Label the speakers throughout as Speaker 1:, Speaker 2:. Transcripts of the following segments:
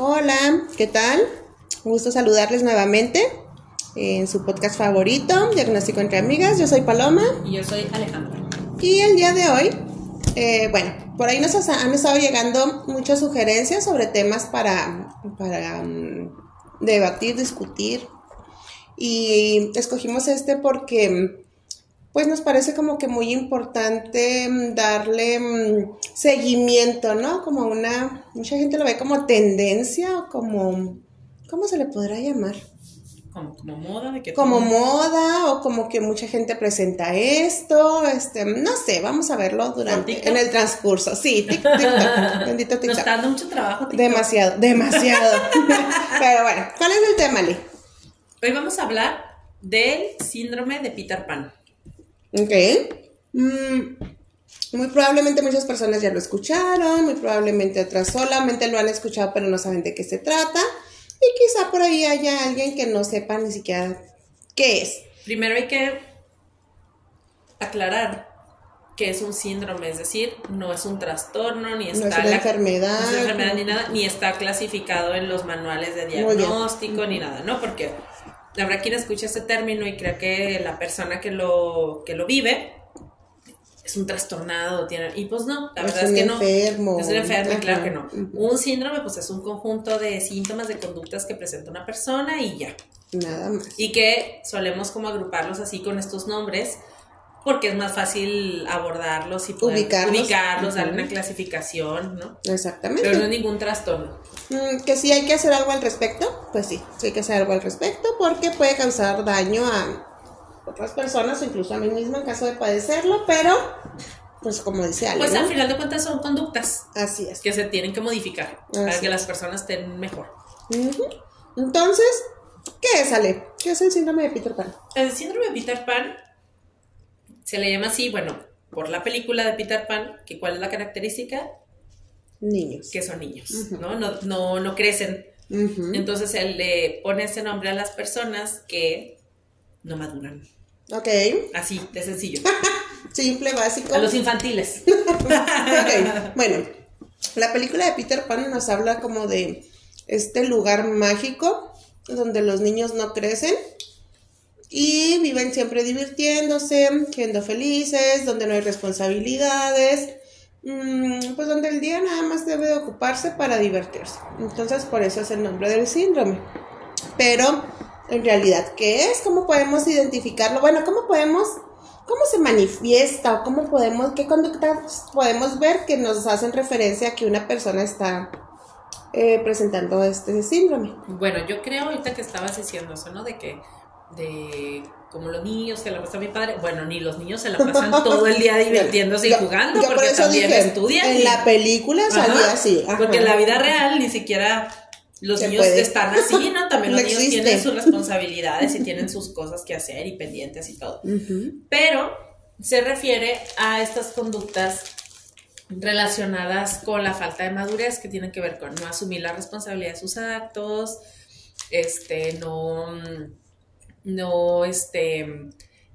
Speaker 1: Hola, ¿qué tal? Un gusto saludarles nuevamente en su podcast favorito, Diagnóstico entre Amigas. Yo soy Paloma.
Speaker 2: Y yo soy Alejandra.
Speaker 1: Y el día de hoy, eh, bueno, por ahí nos han estado llegando muchas sugerencias sobre temas para, para um, debatir, discutir. Y escogimos este porque pues nos parece como que muy importante mm, darle mm, seguimiento, ¿no? Como una, mucha gente lo ve como tendencia o como, ¿cómo se le podrá llamar?
Speaker 2: Como, como moda de que
Speaker 1: como moda o como que mucha gente presenta esto, este, no sé, vamos a verlo durante en el transcurso. Sí, TikTok, bendito TikTok. Nos
Speaker 2: está dando mucho trabajo. TikTok.
Speaker 1: Demasiado, demasiado. Pero bueno, ¿cuál es el tema, Lee?
Speaker 2: Hoy vamos a hablar del síndrome de Peter Pan.
Speaker 1: Ok. Mm, muy probablemente muchas personas ya lo escucharon, muy probablemente otras solamente lo han escuchado pero no saben de qué se trata. Y quizá por ahí haya alguien que no sepa ni siquiera qué es.
Speaker 2: Primero hay que aclarar que es un síndrome, es decir, no es un trastorno, ni está
Speaker 1: no es una enfermedad,
Speaker 2: no es una enfermedad ni nada, ni está clasificado en los manuales de diagnóstico, ni nada, ¿no? Porque habrá quien escuche este término y crea que la persona que lo, que lo vive es un trastornado, tiene, y pues no, la verdad es, que
Speaker 1: enfermo.
Speaker 2: no. Es un enfermo, claro que no. Un síndrome, pues es un conjunto de síntomas, de conductas que presenta una persona y ya.
Speaker 1: Nada más.
Speaker 2: Y que solemos como agruparlos así con estos nombres porque es más fácil abordarlos y poder ubicarlos, darle una clasificación, ¿no?
Speaker 1: Exactamente.
Speaker 2: Pero no es ningún trastorno.
Speaker 1: Mm, que si hay que hacer algo al respecto, pues sí, sí hay que hacer algo al respecto porque puede causar daño a otras personas o incluso a mí misma en caso de padecerlo, pero pues como dice Ale,
Speaker 2: Pues al final de cuentas son conductas.
Speaker 1: Así es.
Speaker 2: Que se tienen que modificar para que las personas estén mejor.
Speaker 1: Entonces, ¿qué es Ale? ¿Qué es el síndrome de Peter Pan?
Speaker 2: El síndrome de Peter Pan se le llama así, bueno, por la película de Peter Pan, que cuál es la característica?
Speaker 1: Niños.
Speaker 2: Que son niños, ¿no? ¿no? No, crecen. Entonces él le pone ese nombre a las personas que no maduran.
Speaker 1: Ok.
Speaker 2: Así, de sencillo.
Speaker 1: Simple, básico.
Speaker 2: A los infantiles.
Speaker 1: ok, bueno, la película de Peter Pan nos habla como de este lugar mágico donde los niños no crecen y viven siempre divirtiéndose, siendo felices, donde no hay responsabilidades, mm, pues donde el día nada más debe ocuparse para divertirse. Entonces por eso es el nombre del síndrome. Pero en realidad, ¿qué es? ¿Cómo podemos identificarlo? Bueno, ¿cómo podemos, cómo se manifiesta o cómo podemos, qué conductas podemos ver que nos hacen referencia a que una persona está eh, presentando este síndrome?
Speaker 2: Bueno, yo creo ahorita que estabas diciendo eso, ¿no? De que de como los niños que la pasa mi padre, bueno, ni los niños se la pasan todo el día divirtiéndose y jugando, porque también estudian.
Speaker 1: En la película salía así.
Speaker 2: Porque en la vida real ni siquiera los niños están así, ¿no? También los niños tienen sus responsabilidades y tienen sus cosas que hacer y pendientes y todo. Pero se refiere a estas conductas relacionadas con la falta de madurez que tienen que ver con no asumir la responsabilidad de sus actos, este, no no este,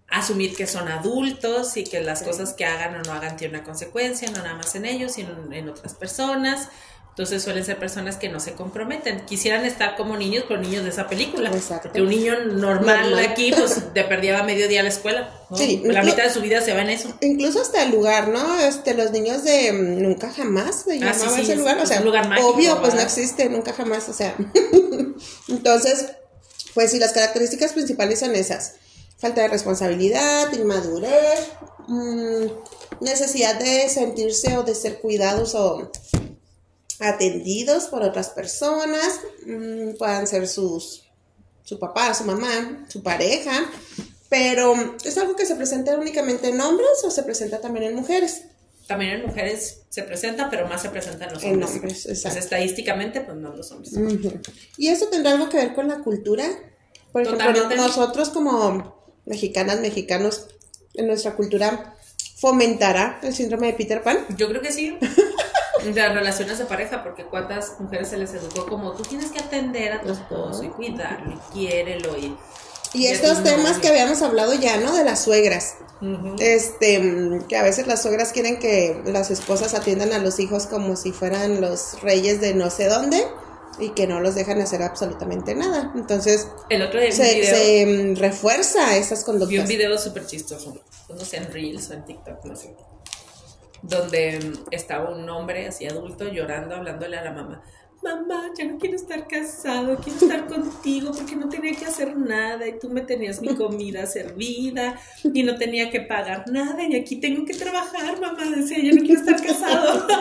Speaker 2: asumir que son adultos y que las cosas que hagan o no hagan tienen una consecuencia, no nada más en ellos, sino en otras personas. Entonces suelen ser personas que no se comprometen. Quisieran estar como niños, pero niños de esa película. Exacto. Porque un niño normal, aquí, pues te perdía medio día a la escuela. Sí, la mitad de su vida se va en eso.
Speaker 1: Incluso hasta el lugar, ¿no? Este, los niños de mm, nunca jamás se ah, llamaba ese lugar. O sea, un lugar mágico, obvio, pues no existe, nunca jamás. O sea, entonces pues sí, las características principales son esas. Falta de responsabilidad, inmadurez, mm, necesidad de sentirse o de ser cuidados o atendidos por otras personas, mm, puedan ser sus, su papá, su mamá, su pareja, pero es algo que se presenta únicamente en hombres o se presenta también en mujeres.
Speaker 2: También en mujeres se presenta, pero más se presenta en los hombres. En hombres, exacto. Pues estadísticamente, pues no los hombres.
Speaker 1: ¿Y eso tendrá algo que ver con la cultura? Por ejemplo, nosotros como mexicanas, mexicanos, en nuestra cultura, ¿fomentará el síndrome de Peter Pan?
Speaker 2: Yo creo que sí. las relaciones de pareja, porque cuántas mujeres se les educó como tú tienes que atender a tu esposo y cuidarlo y quiérelo y...
Speaker 1: Y estos temas que habíamos hablado ya, ¿no? De las suegras. Este, que a veces las suegras quieren que las esposas atiendan a los hijos como si fueran los reyes de no sé dónde y que no los dejan hacer absolutamente nada. Entonces,
Speaker 2: el otro día
Speaker 1: se, mm, refuerza esas conductas.
Speaker 2: Vi un video súper chistoso, no sé, en Reels o en TikTok, no sé, donde mm, estaba un hombre así adulto llorando, hablándole a la mamá mamá, ya no quiero estar casado, quiero estar contigo porque no tenía que hacer nada y tú me tenías mi comida servida y no tenía que pagar nada y aquí tengo que trabajar, mamá, decía, ya no quiero estar casado.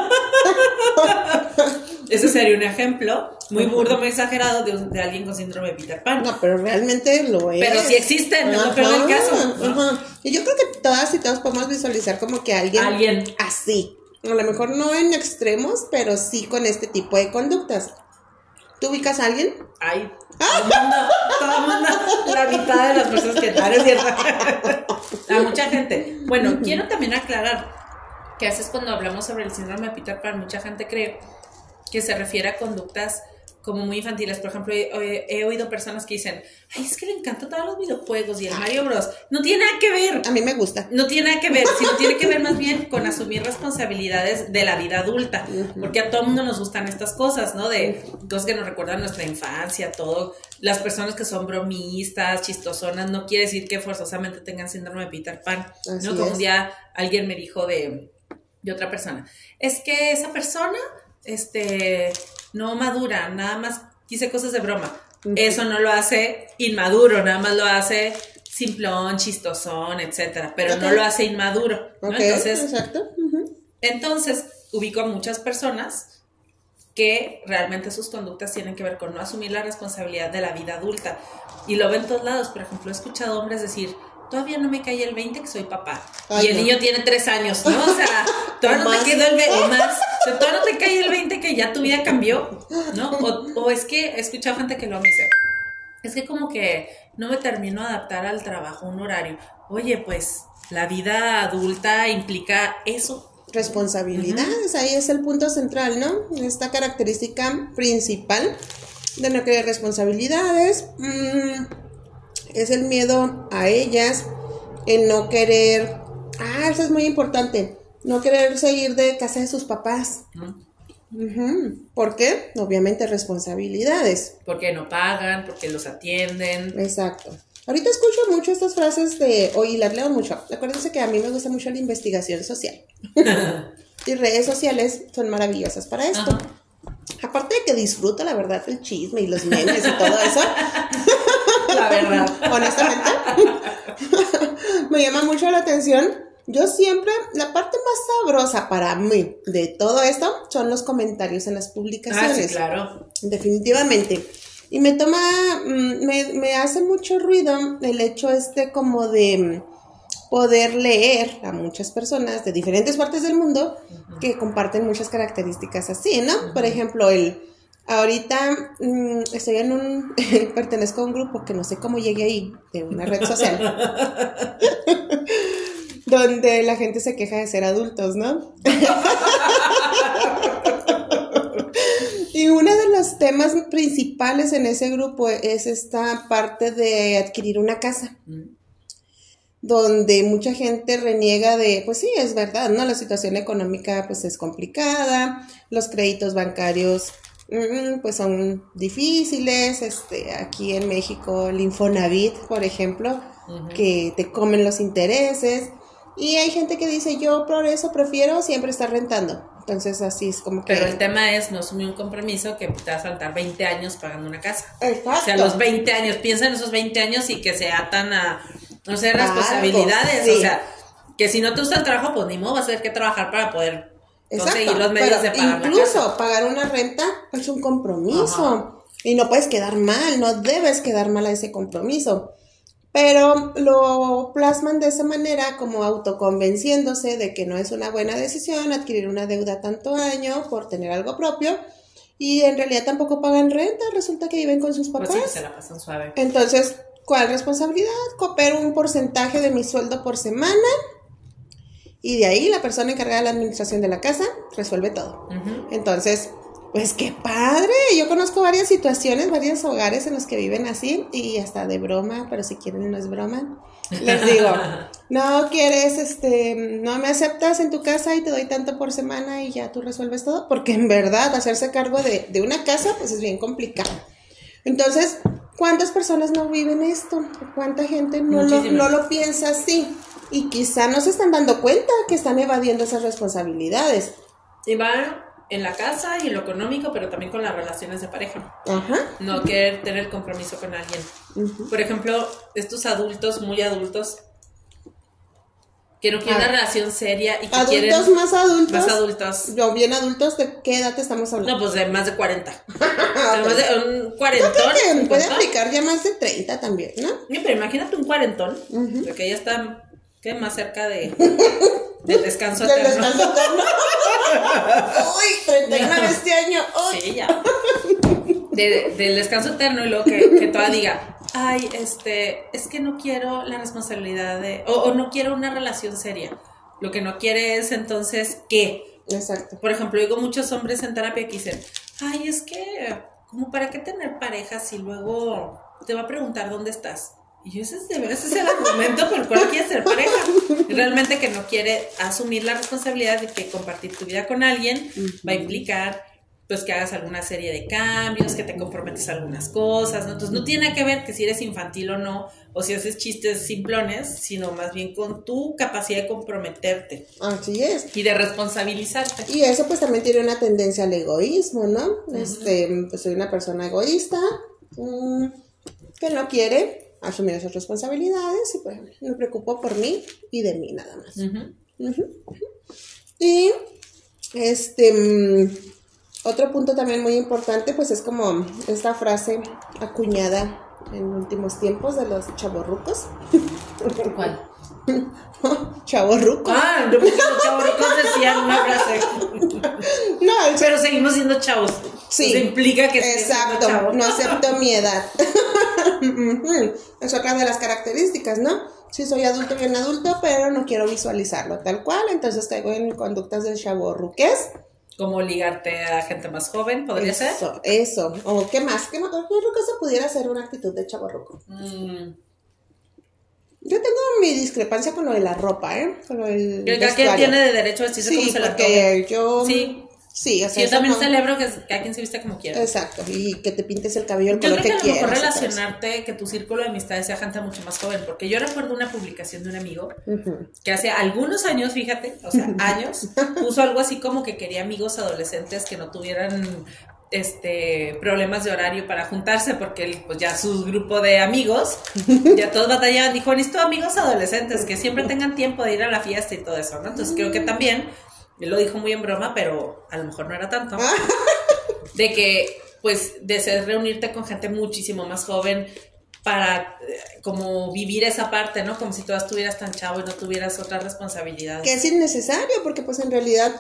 Speaker 2: Ese sería un ejemplo muy burdo, muy exagerado de, alguien con síndrome de Peter Pan.
Speaker 1: No, pero realmente lo es.
Speaker 2: Pero sí existe, no es el caso.
Speaker 1: Y yo creo que todas y todos podemos visualizar como que alguien,
Speaker 2: alguien.
Speaker 1: así, a lo mejor no en extremos, pero sí con este tipo de conductas. ¿Tú ubicas a alguien?
Speaker 2: Ay, todo el mundo, todo el mundo, la mitad de las personas que están, es cierto. A mucha gente. Bueno, quiero también aclarar que a veces cuando hablamos sobre el síndrome de Peter Pan, mucha gente cree que se refiere a conductas como muy infantiles. Por ejemplo, he, oído personas que dicen, ay, es que le encantan todos los videojuegos y el Mario Bros. No tiene nada que ver.
Speaker 1: A mí me gusta.
Speaker 2: No tiene nada que ver, sino tiene que ver más bien con asumir responsabilidades de la vida adulta. Porque a todo mundo nos gustan estas cosas, ¿no? De cosas que nos recuerdan nuestra infancia, todo. Las personas que son bromistas, chistosonas, no quiere decir que forzosamente tengan síndrome de Peter Pan. ¿no? Como un día alguien me dijo de, de otra persona, es que esa persona este, no madura, nada más dice cosas de broma. Eso no lo hace inmaduro, nada más lo hace simplón, chistosón, etcétera, pero no lo hace inmaduro.
Speaker 1: entonces, exacto.
Speaker 2: entonces, ubico a muchas personas que realmente sus conductas tienen que ver con no asumir la responsabilidad de la vida adulta. Y lo ven todos lados. Por ejemplo, he escuchado hombres decir, todavía no me cae el 20 que soy papá. y el niño tiene tres años, ¿no? O sea, todavía no quedó el 20 más. O todavía no te cae el 20 que ya tu vida cambió, ¿no? O, es que he escuchado gente que lo dice. Es que como que no me termino de adaptar al trabajo, un horario. Oye, pues la vida adulta implica eso.
Speaker 1: Responsabilidades, ahí es el punto central, ¿no? Esta característica principal de no querer responsabilidades. Mmm, es el miedo a ellas, el no querer, ah, eso es muy importante, no querer seguir de casa de sus papás. ¿Por qué? Obviamente responsabilidades.
Speaker 2: Porque no pagan, porque los atienden.
Speaker 1: Exacto. Ahorita escucho mucho estas frases de, o y las leo mucho. Acuérdense que a mí me gusta mucho la investigación social. y redes sociales son maravillosas para esto. Aparte de que disfruto, la verdad, el chisme y los memes y todo eso.
Speaker 2: La verdad.
Speaker 1: Honestamente. me llama mucho la atención. Yo siempre, la parte más sabrosa para mí de todo esto son los comentarios en las publicaciones.
Speaker 2: Ah, sí, claro.
Speaker 1: Definitivamente. Y me toma, mm, me, me hace mucho ruido el hecho este como de poder leer a muchas personas de diferentes partes del mundo que comparten muchas características así, ¿no? Por ejemplo, el ahorita mm, estoy en un pertenezco a un grupo que no sé cómo llegué ahí de una red social. donde la gente se queja de ser adultos, ¿no? y uno de los temas principales en ese grupo es esta parte de adquirir una casa. Mm donde mucha gente reniega de, pues sí, es verdad, ¿no? La situación económica pues es complicada, los créditos bancarios mm, pues son difíciles, este, aquí en México el Infonavit, por ejemplo, que te comen los intereses, y hay gente que dice, yo por eso prefiero siempre estar rentando. Entonces así es como
Speaker 2: que... Pero el tema es no asumir un compromiso que te va a saltar 20 años pagando una casa.
Speaker 1: Exacto.
Speaker 2: O sea, los 20 años, piensa en esos 20 años y que se atan a o sea, responsabilidades, o sea, que si no te gusta el trabajo, pues ni modo vas a tener que trabajar para poder conseguir los medios de pagar
Speaker 1: Incluso pagar una renta es un compromiso. Y no puedes quedar mal, no debes quedar mal a ese compromiso. Pero lo plasman de esa manera como autoconvenciéndose de que no es una buena decisión adquirir una deuda tanto año por tener algo propio. Y en realidad tampoco pagan renta, resulta que viven con sus pues papás.
Speaker 2: se la pasan suave.
Speaker 1: Entonces, ¿Cuál responsabilidad? Coopero un porcentaje de mi sueldo por semana y de ahí la persona encargada de la administración de la casa resuelve todo. Entonces, Pues qué padre. Yo conozco varias situaciones, varios hogares en los que viven así y hasta de broma, pero si quieren no es broma. Les digo, no quieres, este, no me aceptas en tu casa y te doy tanto por semana y ya tú resuelves todo, porque en verdad hacerse cargo de, de una casa pues es bien complicado. Entonces, ¿cuántas personas no viven esto? ¿Cuánta gente no lo, no lo piensa así? Y quizá no se están dando cuenta que están evadiendo esas responsabilidades.
Speaker 2: Y van en la casa y en lo económico, pero también con las relaciones de pareja. Ajá. No querer tener compromiso con alguien. Por ejemplo, estos adultos, muy adultos, que no quieren una ah. relación seria y que
Speaker 1: adultos más adultos
Speaker 2: más adultos
Speaker 1: yo bien adultos de qué edad estamos hablando
Speaker 2: no pues de más de 40 más de un cuarentón
Speaker 1: puede aplicar ya más de 30 también no
Speaker 2: sí, pero imagínate un cuarentón porque ya está ¿qué? más cerca de del descanso del descanso eterno
Speaker 1: Uy, 39 este año.
Speaker 2: Sí, ya. del descanso eterno y luego que, que toda diga, ay, este, es que no quiero la responsabilidad de, o, no quiero una relación seria. Lo que no quiere es entonces qué.
Speaker 1: Exacto.
Speaker 2: Por ejemplo, digo muchos hombres en terapia que dicen, ay, es que, como para qué tener pareja si luego te va a preguntar dónde estás. Y ese es, ese es el argumento por el cual quiere ser pareja. Realmente que no quiere asumir la responsabilidad de que compartir tu vida con alguien va a implicar pues que hagas alguna serie de cambios, que te comprometes a algunas cosas, ¿no? Entonces no tiene que ver que si eres infantil o no, o si haces chistes simplones, sino más bien con tu capacidad de comprometerte.
Speaker 1: Así es.
Speaker 2: Y de responsabilizarte.
Speaker 1: Y eso pues también tiene una tendencia al egoísmo, ¿no? Este, pues soy una persona egoísta, mm, que no quiere asumir esas responsabilidades y pues me preocupo por mí y de mí nada más. Y este mm, otro punto también muy importante pues es como esta frase acuñada en últimos tiempos de los chavorrucos.
Speaker 2: ¿Cuál?
Speaker 1: chavorrucos.
Speaker 2: Ah, los chavorrucos decían una frase. no, pero seguimos siendo chavos. Sí. Eso implica que
Speaker 1: Exacto, no acepto mi edad. es otra de las características, ¿no? Sí, soy adulto, bien adulto, pero no quiero visualizarlo tal cual, entonces caigo en conductas del chavorruques.
Speaker 2: Como ligarte a gente más joven, ¿podría
Speaker 1: ser? Eso, o qué más, qué, otra cosa pudiera ser una actitud de chavorruco. Mm. Yo tengo mi discrepancia con lo de la ropa, ¿eh? Con lo del.
Speaker 2: ¿Quién tiene de derecho a vestirse sí, como se
Speaker 1: porque yo. Sí. Sí,
Speaker 2: o sea, yo también celebro que, que, a quien se viste como quiera.
Speaker 1: Exacto, y que te pintes el cabello el
Speaker 2: color
Speaker 1: que,
Speaker 2: quieras. Yo creo que a lo mejor relacionarte, que tu círculo de amistades sea gente mucho más joven, porque yo recuerdo una publicación de un amigo que hace algunos años, fíjate, o sea, años, puso algo así como que quería amigos adolescentes que no tuvieran este problemas de horario para juntarse porque pues ya su grupo de amigos ya todos batallaban dijo necesito amigos adolescentes que siempre tengan tiempo de ir a la fiesta y todo eso no entonces creo que también él lo dijo muy en broma, pero a lo mejor no era tanto, de que pues desees reunirte con gente muchísimo más joven para eh, como vivir esa parte, ¿no? Como si tú estuvieras tan chavo y no tuvieras otra responsabilidad.
Speaker 1: Que es innecesario, porque pues en realidad,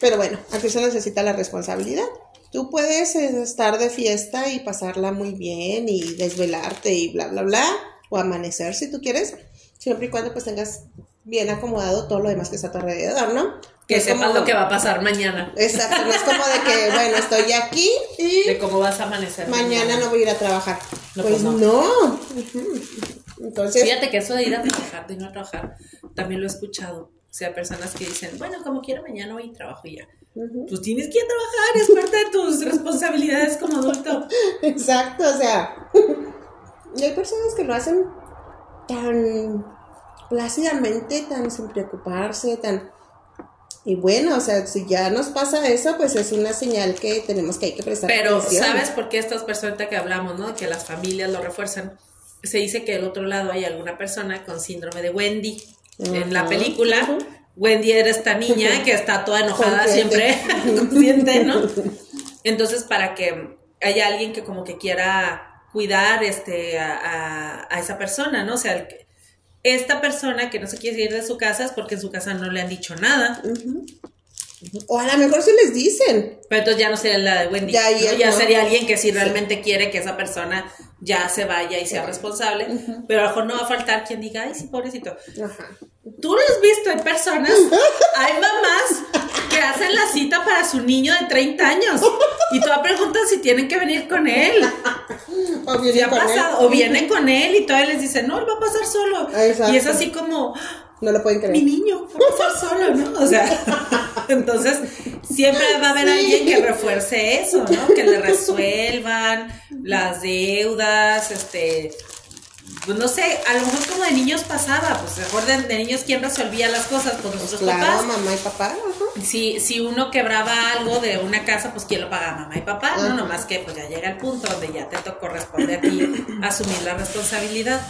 Speaker 1: pero bueno, aquí se necesita la responsabilidad. Tú puedes eh, estar de fiesta y pasarla muy bien y desvelarte y bla, bla, bla, o amanecer si tú quieres, siempre y cuando pues tengas bien acomodado todo lo demás que está a tu alrededor, ¿no?
Speaker 2: Que sepas lo que va a pasar mañana.
Speaker 1: Exacto, no es como de que, bueno, estoy aquí y...
Speaker 2: De cómo vas a amanecer.
Speaker 1: Mañana, no voy a ir a trabajar. pues, pues no. Entonces...
Speaker 2: Fíjate que eso de ir a trabajar, de no a trabajar, también lo he escuchado. O sea, personas que dicen, bueno, como quiero, mañana voy a trabajo y ya. Pues tienes que ir a trabajar, es parte de tus responsabilidades como adulto.
Speaker 1: Exacto, o sea... y hay personas que lo hacen tan plácidamente, tan sin preocuparse, tan y bueno, o sea, si ya nos pasa eso, pues es una señal que tenemos que hay que prestar
Speaker 2: Pero, ¿sabes por qué estas personas que hablamos, no? Que las familias lo refuerzan. Se dice que del otro lado hay alguna persona con síndrome de Wendy. En la película, Wendy era esta niña que está toda enojada siempre, consciente, ¿no? Entonces, para que haya alguien que como que quiera cuidar este, a, a, esa persona, ¿no? O sea, esta persona que no se quiere ir de su casa es porque en su casa no le han dicho nada.
Speaker 1: O a lo mejor se les dicen.
Speaker 2: Pero entonces ya no sería la de Wendy. Ya, sería alguien que si realmente quiere que esa persona ya se vaya y sea responsable. Pero a lo mejor no va a faltar quien diga, ay, sí, pobrecito. Tú lo has visto, hay personas, hay mamás que hacen la cita para su niño de 30 años. Y todavía preguntan si tienen que venir con él. O viene, con, él. o viene con él y todavía les dicen, no, él va a pasar solo. Y es así como,
Speaker 1: no lo pueden creer.
Speaker 2: Mi niño a pasar solo, ¿no? O sea, entonces siempre va a haber alguien que refuerce eso, ¿no? Que le resuelvan las deudas, este, pues no sé, a lo mejor como de niños pasaba, pues mejor de, de niños quién resolvía las cosas, pues nosotros
Speaker 1: claro, mamá y papá.
Speaker 2: Si, si uno quebraba algo de una casa, pues quién lo pagaba, mamá y papá, no, nomás que pues ya llega el punto donde ya te corresponde a ti asumir la responsabilidad.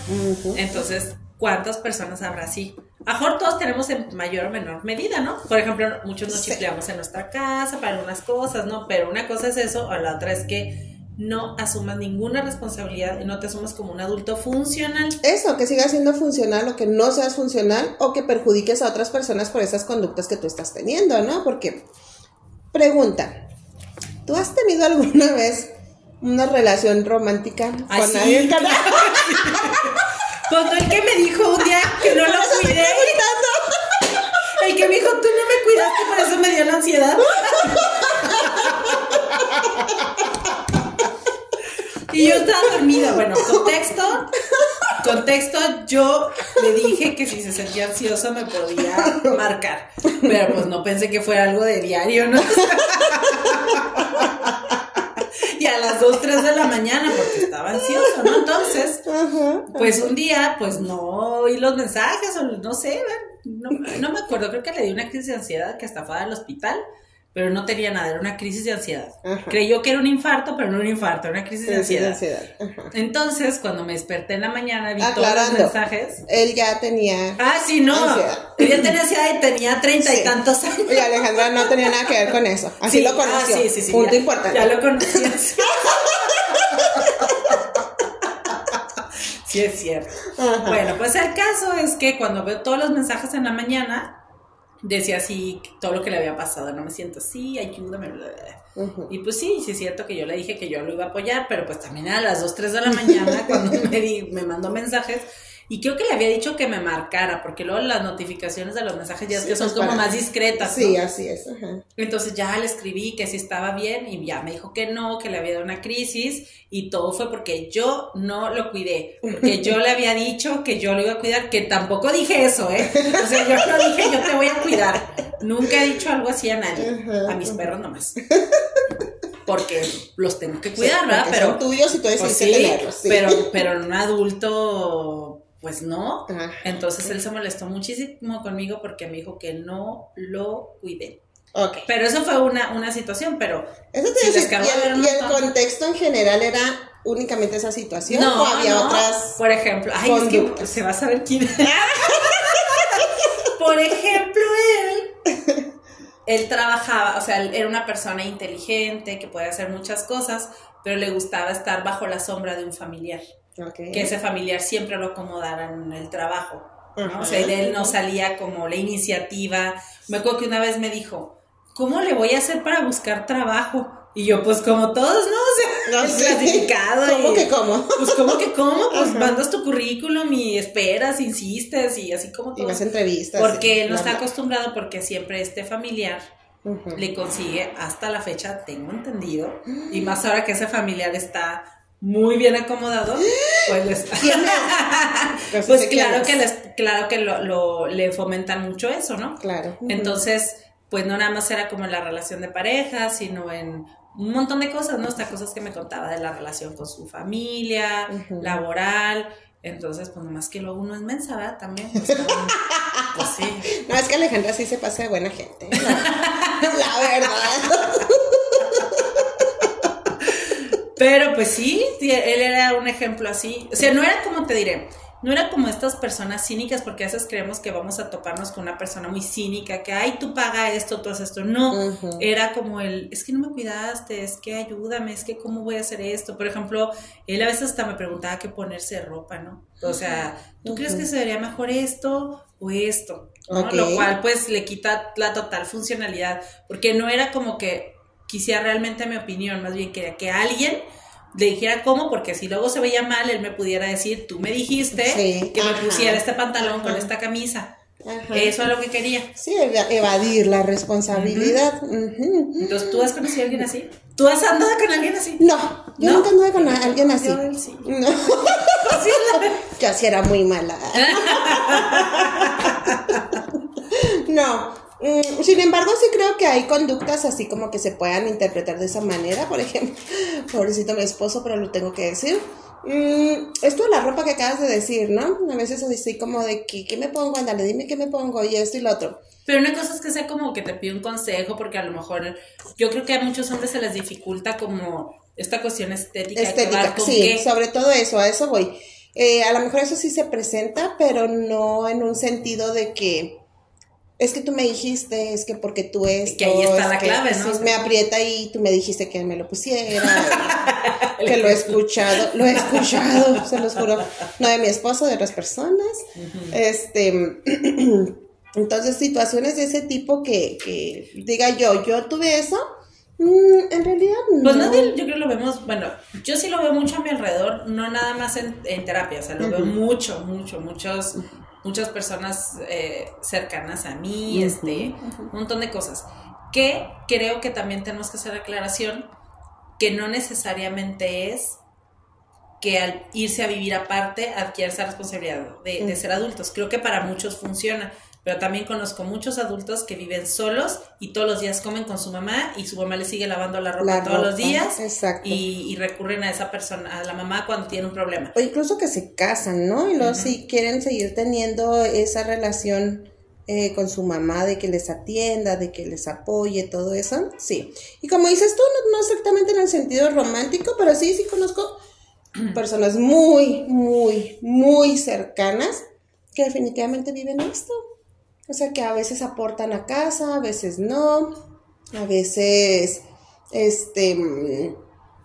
Speaker 2: Entonces, ¿cuántas personas habrá así? A mejor todos tenemos en mayor o menor medida, ¿no? Por ejemplo, muchos nos sí. en nuestra casa para algunas cosas, ¿no? Pero una cosa es eso, o la otra es que no asumas ninguna responsabilidad y no te asumas como un adulto funcional.
Speaker 1: Eso, que sigas siendo funcional o que no seas funcional o que perjudiques a otras personas por esas conductas que tú estás teniendo, ¿no? Porque, pregunta, ¿tú has tenido alguna vez una relación romántica con alguien?
Speaker 2: Pues el que me dijo un día que no lo cuidé. El que me dijo, tú no me cuidaste, por eso me dio la ansiedad. Y yo estaba dormida. Bueno, contexto. Contexto, yo le dije que si se sentía ansiosa me podía marcar. Pero pues no pensé que fuera algo de diario, ¿no? y a las 2, 3 de la mañana porque ansioso, ¿no? Entonces, pues un día, pues no oí los mensajes o no sé, no, no me acuerdo, creo que le di una crisis de ansiedad que hasta fue al hospital pero no tenía nada, era una crisis de ansiedad. Creyó que era un infarto, pero no era un infarto, era una crisis de ansiedad. Entonces, cuando me desperté en la mañana, vi todos los mensajes.
Speaker 1: Él ya tenía.
Speaker 2: Ah, sí, no. Él ya tenía ansiedad y tenía treinta y tantos años.
Speaker 1: Y Alejandra no tenía nada que ver con eso. Así lo conoció. Ah, sí, sí, sí. Punto importante.
Speaker 2: Ya lo conocía. sí, es cierto. Bueno, pues el caso es que cuando veo todos los mensajes en la mañana, decía así todo lo que le había pasado, no me siento así, ayúdame. Y pues sí, sí es cierto que yo le dije que yo lo iba a apoyar, pero pues también a las 2, 3 de la mañana cuando me, di, me mandó mensajes y creo que le había dicho que me marcara, porque luego las notificaciones de los mensajes ya que son pues como más discretas.
Speaker 1: Sí, así es.
Speaker 2: Entonces ya le escribí que sí estaba bien y ya me dijo que no, que le había dado una crisis y todo fue porque yo no lo cuidé, porque yo le había dicho que yo lo iba a cuidar, que tampoco dije eso, ¿eh? O sea, yo no dije yo te voy a cuidar. Nunca he dicho algo así a nadie, a mis perros nomás. Porque los tengo que cuidar, ¿verdad?
Speaker 1: Pero son tuyos y tú pues tenerlos.
Speaker 2: Pero, pero un adulto pues no. Entonces él se molestó muchísimo conmigo porque me dijo que no lo cuidé. Okay. Pero eso fue una, una situación, pero...
Speaker 1: Eso te y, el, y el contexto en general era únicamente esa situación no, o había otras
Speaker 2: por ejemplo ay es que se va a saber quién por ejemplo él él trabajaba o sea era una persona inteligente que podía hacer muchas cosas pero le gustaba estar bajo la sombra de un familiar que ese familiar siempre lo acomodara en el trabajo. O sea, de él no salía como la iniciativa. Me acuerdo que una vez me dijo, ¿cómo le voy a hacer para buscar trabajo? Y yo, pues como todos, ¿no? O sea, clasificado.
Speaker 1: ¿Cómo que cómo?
Speaker 2: Pues ¿cómo que cómo? Pues mandas tu currículum y esperas, insistes y así como todo.
Speaker 1: Y vas entrevistas.
Speaker 2: Porque él no está acostumbrado porque siempre este familiar le consigue hasta la fecha, tengo entendido, y más ahora que ese familiar está muy bien acomodado, pues, pues claro que les, claro que lo, le fomentan mucho eso, ¿no?
Speaker 1: Claro.
Speaker 2: Entonces, pues no nada más era como en la relación de pareja, sino en un montón de cosas, ¿no? Hasta cosas que me contaba de la relación con su familia, laboral. Entonces, pues nomás que luego uno es mensa, ¿verdad? También. Pues, pues, sí.
Speaker 1: No, es que Alejandra sí se pasa de buena gente. la verdad.
Speaker 2: Pero pues sí, él era un ejemplo así. O sea, no era como te diré, no era como estas personas cínicas, porque a veces creemos que vamos a toparnos con una persona muy cínica, que, ay, tú paga esto, tú haces esto. No, era como el, es que no me cuidaste, es que ayúdame, es que cómo voy a hacer esto. Por ejemplo, él a veces hasta me preguntaba qué ponerse ropa, ¿no? O sea, ¿tú crees que se vería mejor esto o esto? Lo cual pues le quita la total funcionalidad, porque no era como que quisiera realmente mi opinión, más bien quería que alguien le dijera cómo, porque si luego se veía mal, él me pudiera decir, tú me dijiste que me pusiera este pantalón con esta camisa. Eso es lo que quería.
Speaker 1: Sí, evadir la responsabilidad.
Speaker 2: Entonces, ¿tú has conocido a alguien así? ¿Tú has andado con alguien así?
Speaker 1: No, yo nunca anduve con alguien así. Yo sí. No. yo así era muy mala. no, sin embargo, sí creo que hay conductas así como que se puedan interpretar de esa manera. Por ejemplo, pobrecito mi esposo, pero lo tengo que decir. Mm, esto de la ropa que acabas de decir, ¿no? A veces así como de que, ¿qué me pongo? Ándale, dime qué me pongo y esto y lo otro.
Speaker 2: Pero una cosa es que sea como que te pide un consejo, porque a lo mejor yo creo que a muchos hombres se les dificulta como esta cuestión estética.
Speaker 1: Estética, sí, sobre todo eso, a eso voy. Eh, a lo mejor eso sí se presenta, pero no en un sentido de que es que tú me dijiste, es que porque tú es.
Speaker 2: Que ahí está la clave, ¿no?
Speaker 1: me aprieta y tú me dijiste que me lo pusiera, que lo he escuchado, lo he escuchado, se los juro, no de mi esposo, de otras personas. Este, entonces situaciones de ese tipo que, que diga yo, yo tuve eso, mm, en realidad no.
Speaker 2: Pues nadie, yo creo que lo vemos, bueno, yo sí lo veo mucho a mi alrededor, no nada más en, terapia, o sea, lo veo mucho, mucho, muchos muchas personas eh, cercanas a mí, este, un montón de cosas. Que creo que también tenemos que hacer aclaración que no necesariamente es que al irse a vivir aparte adquiere esa responsabilidad de, de, ser adultos. Creo que para muchos funciona pero también conozco muchos adultos que viven solos y todos los días comen con su mamá y su mamá le sigue lavando la ropa todos los días y, recurren a esa persona, a la mamá cuando tiene un problema.
Speaker 1: O incluso que se casan, ¿no? Y luego si quieren seguir teniendo esa relación eh, con su mamá, de que les atienda, de que les apoye, todo eso, sí. Y como dices tú, no, no exactamente en el sentido romántico, pero sí, sí conozco personas muy, muy, muy cercanas que definitivamente viven esto. O sea que a veces aportan a casa, a veces no, a veces este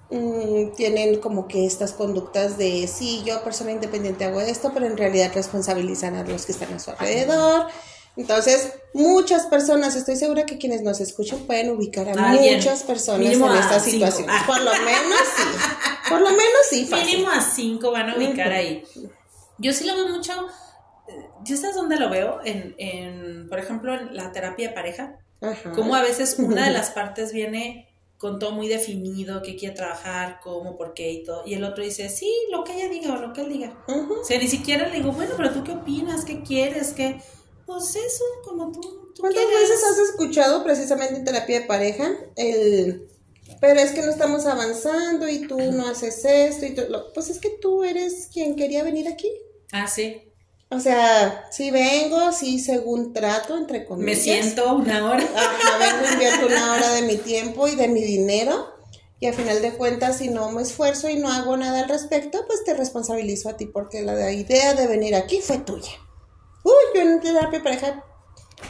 Speaker 1: mm, tienen como que estas conductas de sí, yo persona independiente hago esto, pero en realidad responsabilizan a los que están a su alrededor. Entonces, muchas personas, estoy segura que quienes nos escuchan pueden ubicar a muchas personas en esta situación. Por lo menos sí. Por lo menos sí,
Speaker 2: fácil. Mínimo a cinco van a ubicar ahí. Yo sí lo veo mucho ¿Yo sabes dónde lo veo? En, en, por ejemplo, en la terapia de pareja. Como a veces una de las partes viene con todo muy definido, que quiere trabajar, cómo, por qué y todo. Y el otro dice, sí, lo que ella diga o lo que él diga. O sea, ni siquiera le digo, bueno, pero tú qué opinas, qué quieres, qué... Pues eso, como tú, tú
Speaker 1: ¿Cuántas veces has escuchado precisamente en terapia de pareja el... Pero es que no estamos avanzando y tú no haces esto y tú... Pues es que tú eres quien quería venir aquí.
Speaker 2: Ah, sí.
Speaker 1: O sea, si vengo, sí, según trato, entre comillas.
Speaker 2: Me siento una hora.
Speaker 1: Ajá, vengo, invierto una hora de mi tiempo y de mi dinero. Y al final de cuentas, si no me esfuerzo y no hago nada al respecto, pues te responsabilizo a ti porque la idea de venir aquí fue tuya. Uy, yo en terapia pareja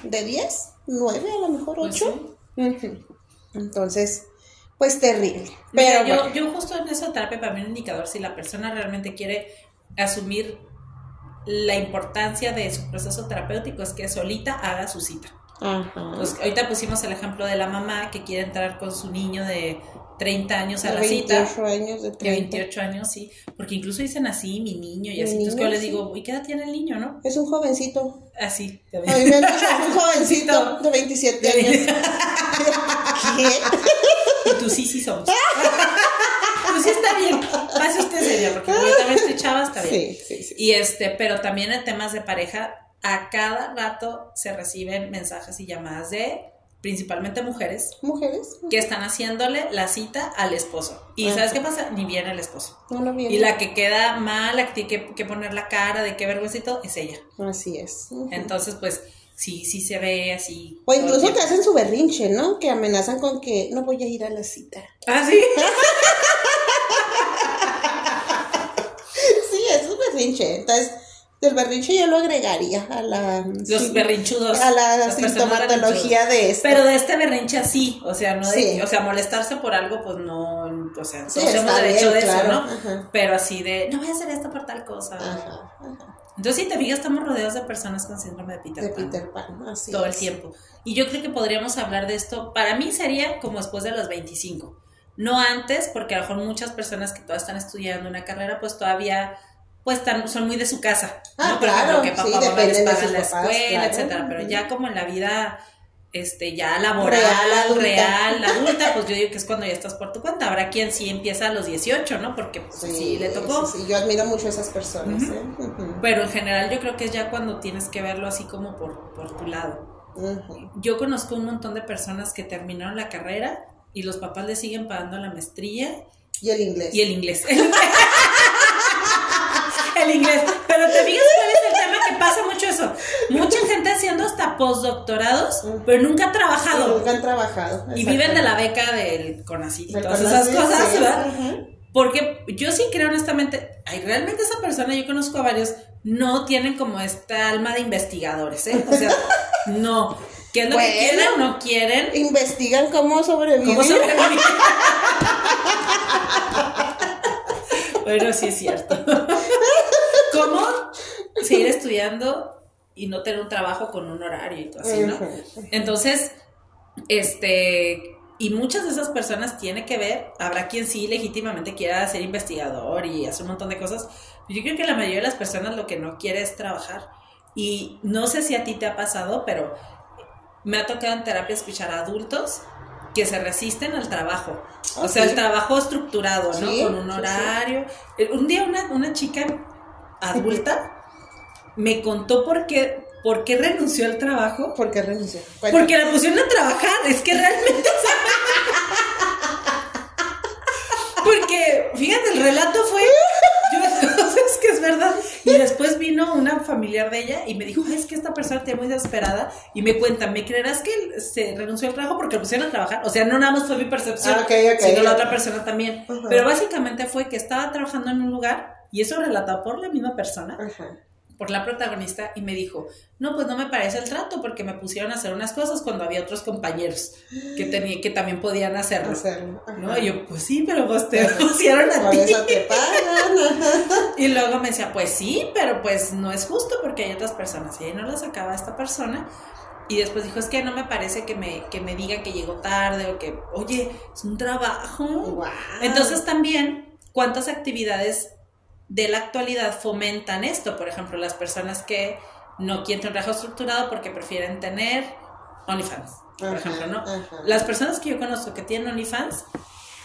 Speaker 1: de 10, 9, a lo mejor 8. Pues Entonces, pues terrible.
Speaker 2: Pero yo, yo justo en esa terapia para mí un indicador si la persona realmente quiere asumir la importancia de su proceso terapéutico es que solita haga su cita. Pues, ahorita pusimos el ejemplo de la mamá que quiere entrar con su niño de 30 años a la cita.
Speaker 1: 28 años, de
Speaker 2: 28 años, sí. Porque incluso dicen así, mi niño, y así. Entonces yo les digo, ¿y qué edad tiene el niño, no?
Speaker 1: Es un jovencito.
Speaker 2: Así.
Speaker 1: A mí me un jovencito de 27 años.
Speaker 2: ¿Qué? Y tú sí, sí somos. está bien. Pase usted serio, porque yo también estoy chava, está bien. Sí, sí, sí. Y este, pero también en temas de pareja, a cada rato se reciben mensajes y llamadas de principalmente mujeres.
Speaker 1: Mujeres.
Speaker 2: Que están haciéndole la cita al esposo. Y ¿sabes qué pasa? Ni viene el esposo.
Speaker 1: No, no viene.
Speaker 2: Y la que queda mal, la que tiene que, poner la cara de qué vergüencito, es ella.
Speaker 1: Así es.
Speaker 2: Entonces, pues, sí, sí se ve así.
Speaker 1: O incluso te hacen su berrinche, ¿no? Que amenazan con que no voy a ir a la cita.
Speaker 2: ¿Ah, sí?
Speaker 1: berrinche. Entonces, del berrinche yo lo agregaría a la...
Speaker 2: Los berrinchudos.
Speaker 1: A la sintomatología de
Speaker 2: este. Pero de este berrinche así, o sea, no de, o sea, molestarse por algo, pues no, o sea, todos hemos derecho de eso, ¿no? Pero así de, no voy a hacer esto por tal cosa. Entonces, si te fijas, estamos rodeados de personas con síndrome de Peter
Speaker 1: de Peter Pan, así
Speaker 2: Todo el tiempo. Y yo creo que podríamos hablar de esto, para mí sería como después de los 25. No antes, porque a lo mejor muchas personas que todavía están estudiando una carrera, pues todavía pues son muy de su casa. Ah, claro, que papá, sí, les pagan la escuela, etcétera. Pero ya como en la vida este, ya laboral, real, adulta. pues yo digo que es cuando ya estás por tu cuenta. Habrá quien sí empieza a los 18, ¿no? Porque pues, sí, le tocó.
Speaker 1: Sí, yo admiro mucho a esas personas. ¿eh?
Speaker 2: Pero en general yo creo que es ya cuando tienes que verlo así como por, por tu lado. Yo conozco un montón de personas que terminaron la carrera y los papás le siguen pagando la maestría.
Speaker 1: Y el inglés.
Speaker 2: Y el inglés. el inglés. Pero te fijas cuál es el tema que pasa mucho eso. Mucha gente haciendo hasta postdoctorados, pero nunca ha trabajado.
Speaker 1: nunca han trabajado.
Speaker 2: Y viven de la beca del CONACYT y todas esas cosas, ¿verdad? Porque yo sí creo honestamente, ay, realmente esa persona, yo conozco a varios, no tienen como esta alma de investigadores, ¿eh? O sea, no. ¿Qué es lo que quieren? No quieren.
Speaker 1: Investigan cómo sobrevivir. ¿Cómo sobrevivir?
Speaker 2: bueno, sí es cierto. ¿Cómo seguir estudiando y no tener un trabajo con un horario y todo así, ¿no? Entonces, este, y muchas de esas personas tiene que ver, habrá quien sí legítimamente quiera ser investigador y hacer un montón de cosas. Yo creo que la mayoría de las personas lo que no quiere es trabajar. Y no sé si a ti te ha pasado, pero me ha tocado en terapia escuchar a adultos que se resisten al trabajo. o sea, el trabajo estructurado, ¿no? Con un horario. Un día una, una chica adulta me contó por qué, por qué renunció al trabajo.
Speaker 1: ¿Por qué renunció?
Speaker 2: Porque la pusieron a trabajar. Es que realmente. Porque, fíjate, el relato fue. Yo, es que es verdad. Y después vino una familiar de ella y me dijo, es que esta persona está muy desesperada. Y me cuenta, ¿me creerás que se renunció al trabajo porque lo pusieron a trabajar? O sea, no nada más fue mi percepción, ah, sino la otra persona también. Pero básicamente fue que estaba trabajando en un lugar y eso relatado por la misma persona, por la protagonista, y me dijo, no, pues no me parece el trato porque me pusieron a hacer unas cosas cuando había otros compañeros que, tenía, que también podían hacerlo. ¿no? Y yo, pues sí, pero pues te pusieron a ti. y luego me decía, pues sí, pero pues no es justo porque hay otras personas. Y ahí no la sacaba esta persona. Y después dijo, es que no me parece que me, que me diga que llegó tarde o que, oye, es un trabajo. Entonces también, ¿cuántas actividades de la actualidad fomentan esto. Por ejemplo, las personas que no quieren un trabajo estructurado porque prefieren tener OnlyFans, por ejemplo, ¿no? Las personas que yo conozco que tienen OnlyFans,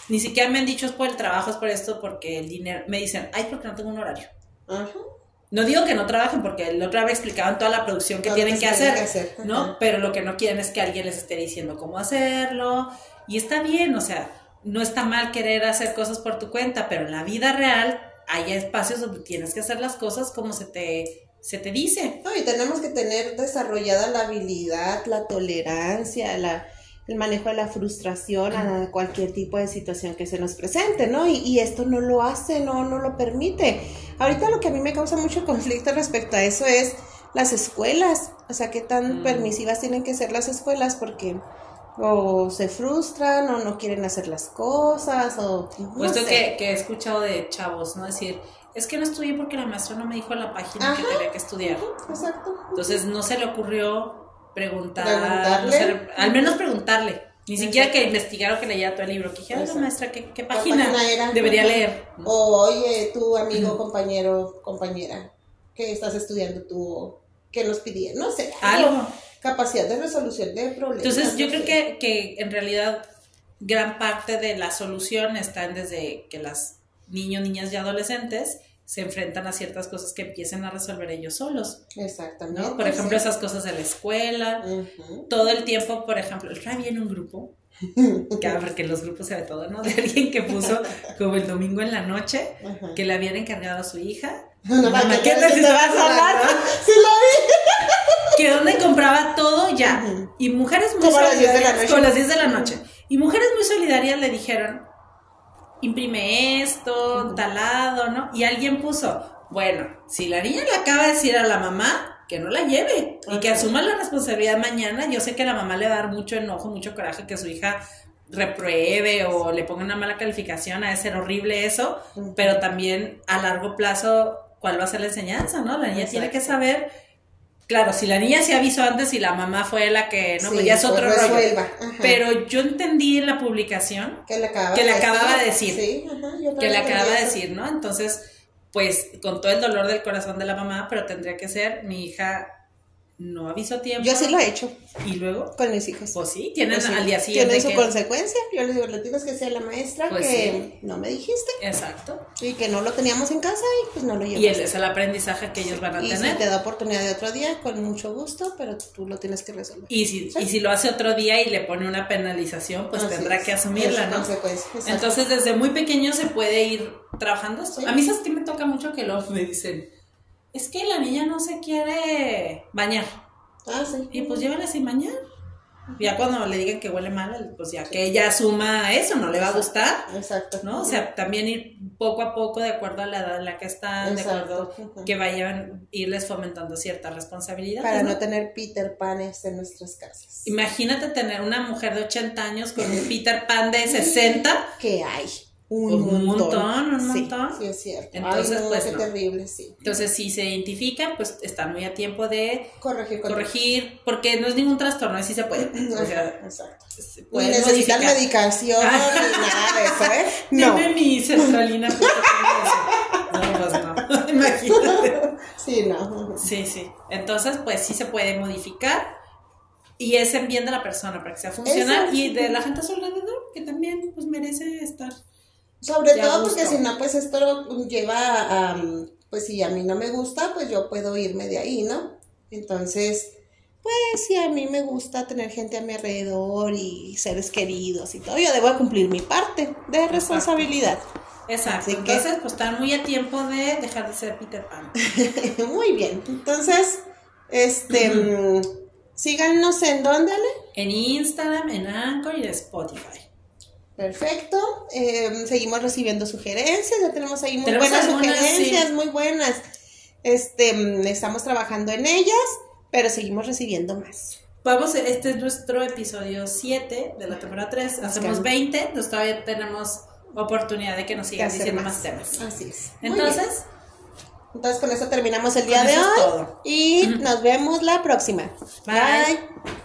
Speaker 2: ni siquiera me han dicho es por el trabajo, es por esto, porque el dinero, me dicen, ay, porque no tengo un horario. No digo que no trabajen, porque el otro vez explicaban toda la producción que tienen que hacer, ¿no? Pero lo que no quieren es que alguien les esté diciendo cómo hacerlo. Y está bien, o sea, no está mal querer hacer cosas por tu cuenta, pero en la vida real hay espacios donde tienes que hacer las cosas como se te, se te dice.
Speaker 1: No, y tenemos que tener desarrollada la habilidad, la tolerancia, la, el manejo de la frustración a cualquier tipo de situación que se nos presente, ¿no? Y, y, esto no lo hace, no, no lo permite. Ahorita lo que a mí me causa mucho conflicto respecto a eso es las escuelas, o sea, qué tan mm. permisivas tienen que ser las escuelas, porque o se frustran o no quieren hacer las cosas o
Speaker 2: puesto que, he escuchado de chavos no decir es que no estudié porque la maestra no me dijo en la página que tenía que estudiar
Speaker 1: exacto.
Speaker 2: Entonces no se le ocurrió preguntar al menos preguntarle ni siquiera que investigara o que leyera todo el libro que dijera la maestra qué, página, debería leer
Speaker 1: o oye tu amigo compañero compañera que estás estudiando tú que nos pidieron no sé
Speaker 2: algo
Speaker 1: capacidad de resolución de problemas.
Speaker 2: Entonces, yo creo que, que en realidad gran parte de la solución está en desde que las niños, niñas y adolescentes se enfrentan a ciertas cosas que empiecen a resolver ellos solos.
Speaker 1: Exactamente.
Speaker 2: Por ejemplo, esas cosas de la escuela, todo el tiempo, por ejemplo, el había en un grupo, que, porque en los grupos se ve todo, ¿no? De alguien que puso como el domingo en la noche, que le habían encargado a su hija. No, mamá, ¿qué necesitabas hablar? Sí, la vi que donde compraba todo ya. Y mujeres muy solidarias. Como las 10 de la noche. Y mujeres muy solidarias le dijeron, imprime esto, talado, ¿no? Y alguien puso, bueno, si la niña le acaba de decir a la mamá que no la lleve y que asuma la responsabilidad mañana, yo sé que a la mamá le va a dar mucho enojo, mucho coraje que su hija repruebe o le ponga una mala calificación, ha de ser horrible eso, pero también a largo plazo, ¿cuál va a ser la enseñanza, no? La niña tiene que saber Claro, si la niña se avisó antes y la mamá fue la que, no, pues ya es otro rollo. Pero yo entendí en la publicación
Speaker 1: que le acababa,
Speaker 2: de decir, que le acababa de decir, ¿no? Entonces, pues con todo el dolor del corazón de la mamá, pero tendría que ser mi hija no aviso tiempo.
Speaker 1: Yo sí lo he hecho.
Speaker 2: ¿Y luego?
Speaker 1: Con mis hijos.
Speaker 2: Pues sí, tienen pues al día siguiente.
Speaker 1: Tienen su consecuencia. Yo les digo, le tienes que ser la maestra pues que no me dijiste.
Speaker 2: Exacto.
Speaker 1: Y que no lo teníamos en casa y pues no lo llevas.
Speaker 2: Y ese es el aprendizaje que ellos van a tener.
Speaker 1: Y te da oportunidad de otro día, con mucho gusto, pero tú lo tienes que resolver.
Speaker 2: Y si, y si lo hace otro día y le pone una penalización, pues tendrá que asumirla, ¿no? Entonces, desde muy pequeño se puede ir trabajando esto. A mí, ¿sabes que me toca mucho que lo me dicen? Es que la niña no se quiere bañar.
Speaker 1: Ah, sí.
Speaker 2: Y pues llévala sin bañar. Ya cuando le digan que huele mal, pues ya que ella asuma eso, no le va a gustar.
Speaker 1: Exacto.
Speaker 2: ¿No? O sea, también ir poco a poco, de acuerdo a la edad en la que están, de acuerdo que vayan irles fomentando cierta responsabilidad.
Speaker 1: Para ¿no? tener Peter Panes en nuestras casas.
Speaker 2: Imagínate tener una mujer de 80 años con un Peter Pan de 60.
Speaker 1: ¿Qué hay?
Speaker 2: Un, montón. un montón.
Speaker 1: Sí, es cierto.
Speaker 2: Entonces, pues,
Speaker 1: qué terrible, sí.
Speaker 2: Entonces, si se identifican, pues están muy a tiempo de
Speaker 1: corregir,
Speaker 2: corregir, porque no es ningún trastorno, así se puede. O sea,
Speaker 1: Exacto. Ni necesitar medicación ah. ni nada de eso, ¿eh?
Speaker 2: No. Dime mi centralina. no, pues no. Imagínate.
Speaker 1: Sí, no.
Speaker 2: Sí, sí. Entonces, pues sí se puede modificar y es en bien de la persona para que sea funcional y de la gente a su alrededor que también pues merece estar
Speaker 1: sobre todo porque si no, pues esto lleva a, pues si a mí no me gusta, pues yo puedo irme de ahí, ¿no? Entonces, pues si a mí me gusta tener gente a mi alrededor y seres queridos y todo, yo debo cumplir mi parte de responsabilidad.
Speaker 2: Exacto. Entonces, pues estar muy a tiempo de dejar de ser Peter Pan.
Speaker 1: muy bien. Entonces, este, síganos en dónde,
Speaker 2: En Instagram, en Anchor y en Spotify.
Speaker 1: Perfecto. Em, seguimos recibiendo sugerencias. Ya tenemos ahí muy buenas sugerencias, muy buenas. Este, estamos trabajando en ellas, pero seguimos recibiendo más.
Speaker 2: Vamos, este es nuestro episodio 7 de la temporada 3. Hacemos 20, entonces todavía tenemos oportunidad de que nos sigan diciendo más. temas.
Speaker 1: Así es.
Speaker 2: Entonces,
Speaker 1: entonces con eso terminamos el día de hoy. Y nos vemos la próxima.
Speaker 2: Bye.